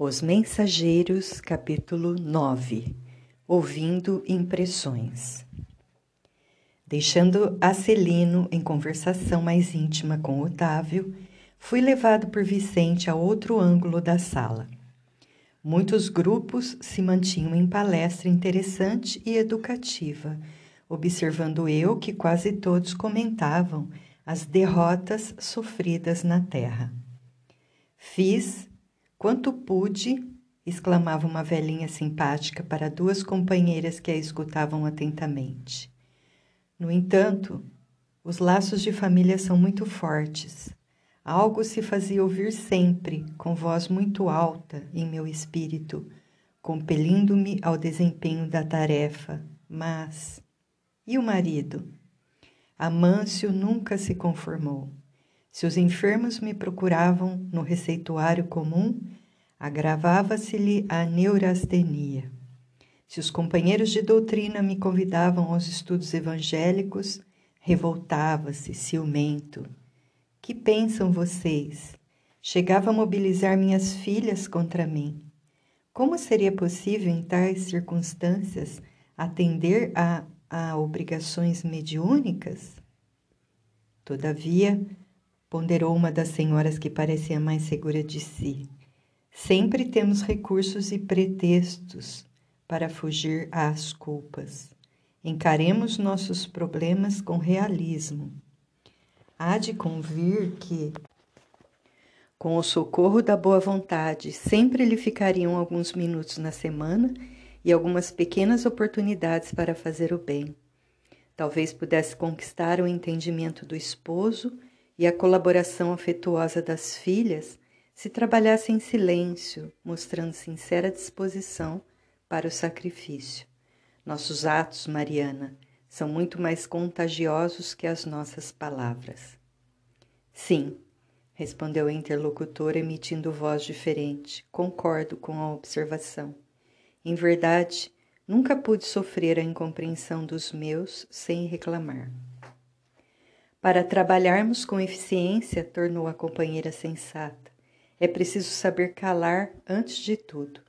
Os Mensageiros, capítulo 9 Ouvindo impressões. Deixando Acelino em conversação mais íntima com Otávio, fui levado por Vicente a outro ângulo da sala. Muitos grupos se mantinham em palestra interessante e educativa, observando eu que quase todos comentavam as derrotas sofridas na terra. Fiz Quanto pude, exclamava uma velhinha simpática para duas companheiras que a escutavam atentamente. No entanto, os laços de família são muito fortes. Algo se fazia ouvir sempre, com voz muito alta, em meu espírito, compelindo-me ao desempenho da tarefa. Mas. E o marido? Amâncio nunca se conformou. Se os enfermos me procuravam no receituário comum, agravava-se-lhe a neurastenia. Se os companheiros de doutrina me convidavam aos estudos evangélicos, revoltava-se, ciumento. Que pensam vocês? Chegava a mobilizar minhas filhas contra mim. Como seria possível, em tais circunstâncias, atender a, a obrigações mediúnicas? Todavia, ponderou uma das senhoras que parecia mais segura de si. Sempre temos recursos e pretextos para fugir às culpas. Encaremos nossos problemas com realismo. Há de convir que, com o socorro da boa vontade, sempre lhe ficariam alguns minutos na semana e algumas pequenas oportunidades para fazer o bem. Talvez pudesse conquistar o entendimento do esposo e a colaboração afetuosa das filhas se trabalhasse em silêncio, mostrando sincera disposição para o sacrifício. Nossos atos, Mariana, são muito mais contagiosos que as nossas palavras. Sim, respondeu a interlocutora, emitindo voz diferente. Concordo com a observação. Em verdade, nunca pude sofrer a incompreensão dos meus sem reclamar. Para trabalharmos com eficiência, tornou a companheira sensata, é preciso saber calar antes de tudo.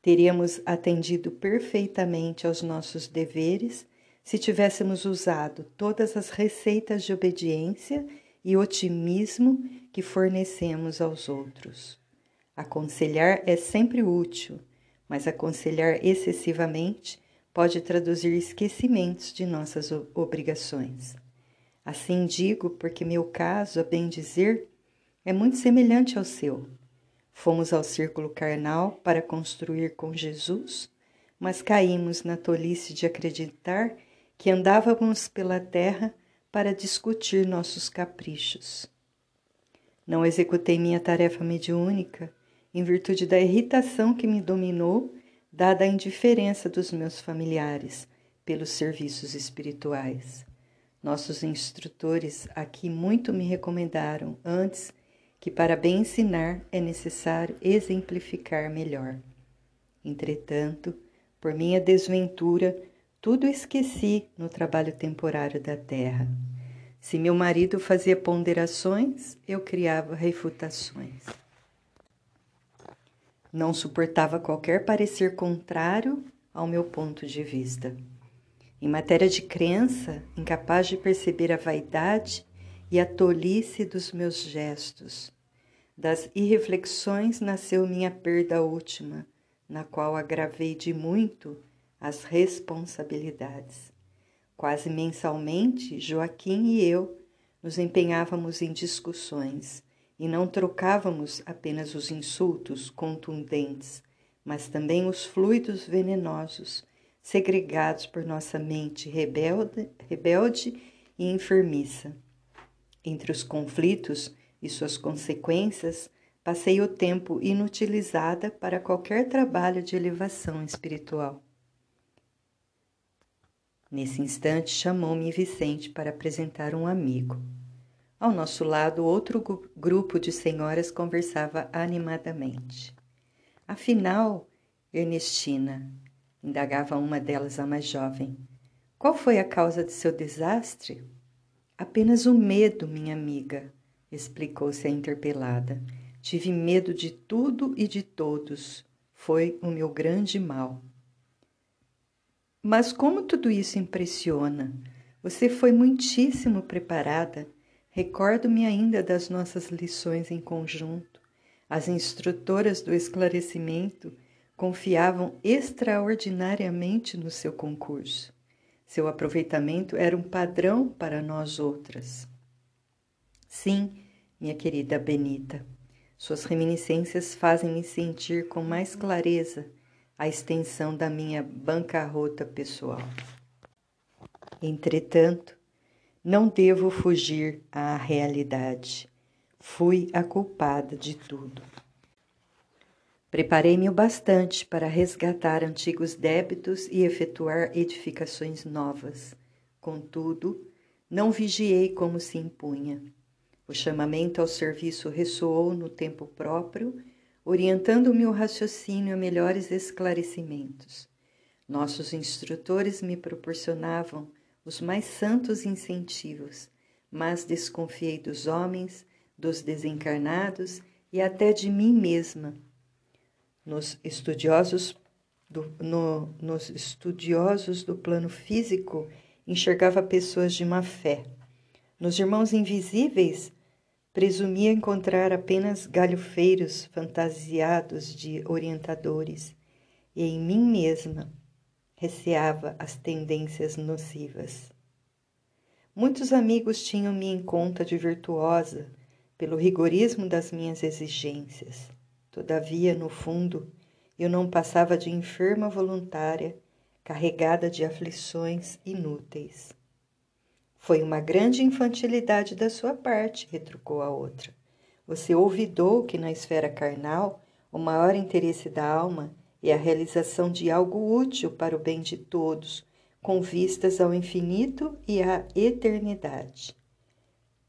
Teríamos atendido perfeitamente aos nossos deveres se tivéssemos usado todas as receitas de obediência e otimismo que fornecemos aos outros. Aconselhar é sempre útil, mas aconselhar excessivamente pode traduzir esquecimentos de nossas obrigações. Assim digo porque meu caso, a bem dizer, é muito semelhante ao seu. Fomos ao círculo carnal para construir com Jesus, mas caímos na tolice de acreditar que andávamos pela terra para discutir nossos caprichos. Não executei minha tarefa mediúnica em virtude da irritação que me dominou, dada a indiferença dos meus familiares pelos serviços espirituais. Nossos instrutores aqui muito me recomendaram antes que para bem ensinar é necessário exemplificar melhor. Entretanto, por minha desventura, tudo esqueci no trabalho temporário da terra. Se meu marido fazia ponderações, eu criava refutações. Não suportava qualquer parecer contrário ao meu ponto de vista. Em matéria de crença, incapaz de perceber a vaidade e a tolice dos meus gestos. Das irreflexões nasceu minha perda última, na qual agravei de muito as responsabilidades. Quase mensalmente, Joaquim e eu nos empenhávamos em discussões e não trocávamos apenas os insultos contundentes, mas também os fluidos venenosos segregados por nossa mente rebelde, rebelde e enfermiça. Entre os conflitos e suas consequências, passei o tempo inutilizada para qualquer trabalho de elevação espiritual. Nesse instante, chamou-me Vicente para apresentar um amigo. Ao nosso lado, outro grupo de senhoras conversava animadamente. Afinal, Ernestina, indagava uma delas, a mais jovem. Qual foi a causa de seu desastre? Apenas o medo, minha amiga, explicou-se a interpelada. Tive medo de tudo e de todos. Foi o meu grande mal. Mas como tudo isso impressiona? Você foi muitíssimo preparada. Recordo-me ainda das nossas lições em conjunto. As instrutoras do esclarecimento confiavam extraordinariamente no seu concurso. Seu aproveitamento era um padrão para nós outras. Sim, minha querida Benita, suas reminiscências fazem-me sentir com mais clareza a extensão da minha bancarrota pessoal. Entretanto, não devo fugir à realidade. Fui a culpada de tudo. Preparei-me o bastante para resgatar antigos débitos e efetuar edificações novas. Contudo, não vigiei como se impunha. O chamamento ao serviço ressoou no tempo próprio, orientando-me o raciocínio a melhores esclarecimentos. Nossos instrutores me proporcionavam os mais santos incentivos, mas desconfiei dos homens, dos desencarnados e até de mim mesma nos estudiosos do, no, nos estudiosos do plano físico, enxergava pessoas de má fé. Nos irmãos invisíveis, presumia encontrar apenas galhofeiros fantasiados de orientadores, e em mim mesma receava as tendências nocivas. Muitos amigos tinham-me em conta de virtuosa pelo rigorismo das minhas exigências. Todavia, no fundo, eu não passava de enferma voluntária, carregada de aflições inúteis. Foi uma grande infantilidade da sua parte, retrucou a outra. Você olvidou que na esfera carnal o maior interesse da alma é a realização de algo útil para o bem de todos, com vistas ao infinito e à eternidade.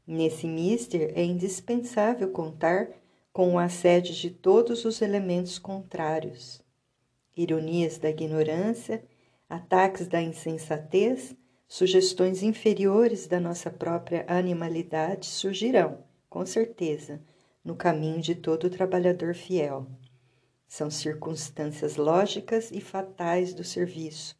Nesse mister é indispensável contar com o assédio de todos os elementos contrários. Ironias da ignorância, ataques da insensatez, sugestões inferiores da nossa própria animalidade surgirão, com certeza, no caminho de todo trabalhador fiel. São circunstâncias lógicas e fatais do serviço,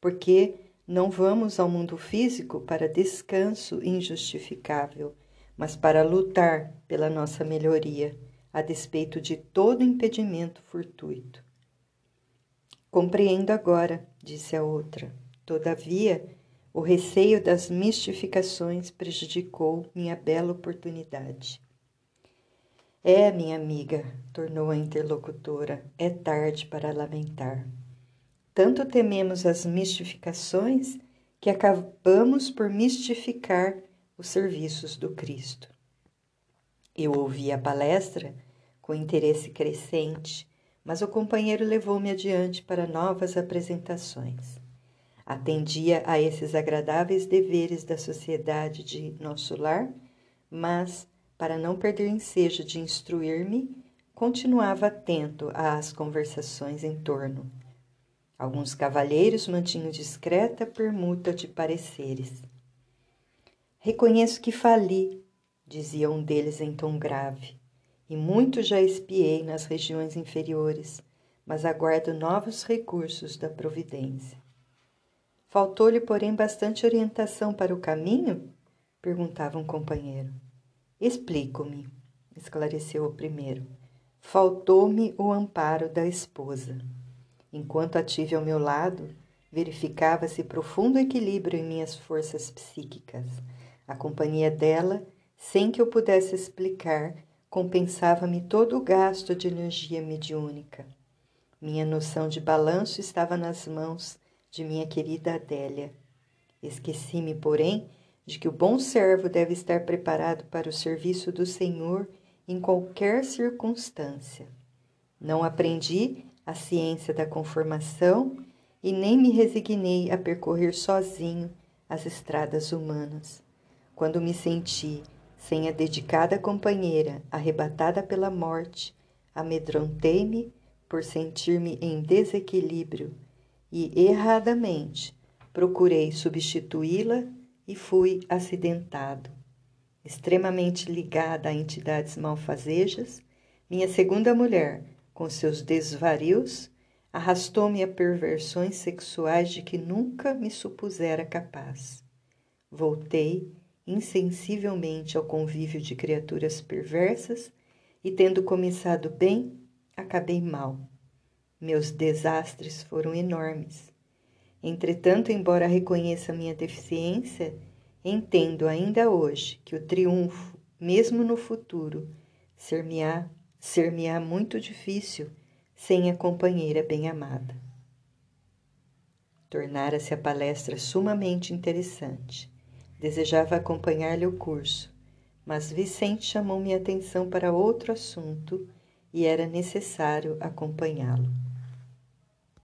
porque não vamos ao mundo físico para descanso injustificável, mas para lutar pela nossa melhoria a despeito de todo impedimento fortuito. Compreendo agora, disse a outra. Todavia, o receio das mistificações prejudicou minha bela oportunidade. É, minha amiga, tornou a interlocutora, é tarde para lamentar. Tanto tememos as mistificações que acabamos por mistificar os serviços do Cristo. Eu ouvi a palestra com interesse crescente, mas o companheiro levou-me adiante para novas apresentações. Atendia a esses agradáveis deveres da sociedade de nosso lar, mas, para não perder ensejo de instruir-me, continuava atento às conversações em torno. Alguns cavalheiros mantinham discreta permuta de pareceres. Reconheço que fali, dizia um deles em tom grave, e muito já espiei nas regiões inferiores, mas aguardo novos recursos da providência. Faltou-lhe, porém, bastante orientação para o caminho? perguntava um companheiro. Explico-me, esclareceu o primeiro. Faltou-me o amparo da esposa. Enquanto a tive ao meu lado, verificava-se profundo equilíbrio em minhas forças psíquicas. A companhia dela sem que eu pudesse explicar, compensava-me todo o gasto de energia mediúnica. Minha noção de balanço estava nas mãos de minha querida Adélia. Esqueci-me, porém, de que o bom servo deve estar preparado para o serviço do Senhor em qualquer circunstância. Não aprendi a ciência da conformação e nem me resignei a percorrer sozinho as estradas humanas. Quando me senti sem a dedicada companheira, arrebatada pela morte, amedrontei-me por sentir-me em desequilíbrio e, erradamente, procurei substituí-la e fui acidentado. Extremamente ligada a entidades malfazejas, Minha segunda mulher, com seus desvarios, arrastou-me a perversões sexuais de que nunca me supusera capaz. Voltei insensivelmente ao convívio de criaturas perversas e, tendo começado bem, acabei mal. Meus desastres foram enormes. Entretanto, embora reconheça minha deficiência, entendo ainda hoje que o triunfo, mesmo no futuro, ser-me-á ser muito difícil sem a companheira bem-amada. Tornara-se a palestra sumamente interessante. Desejava acompanhar-lhe o curso, mas Vicente chamou minha atenção para outro assunto e era necessário acompanhá-lo.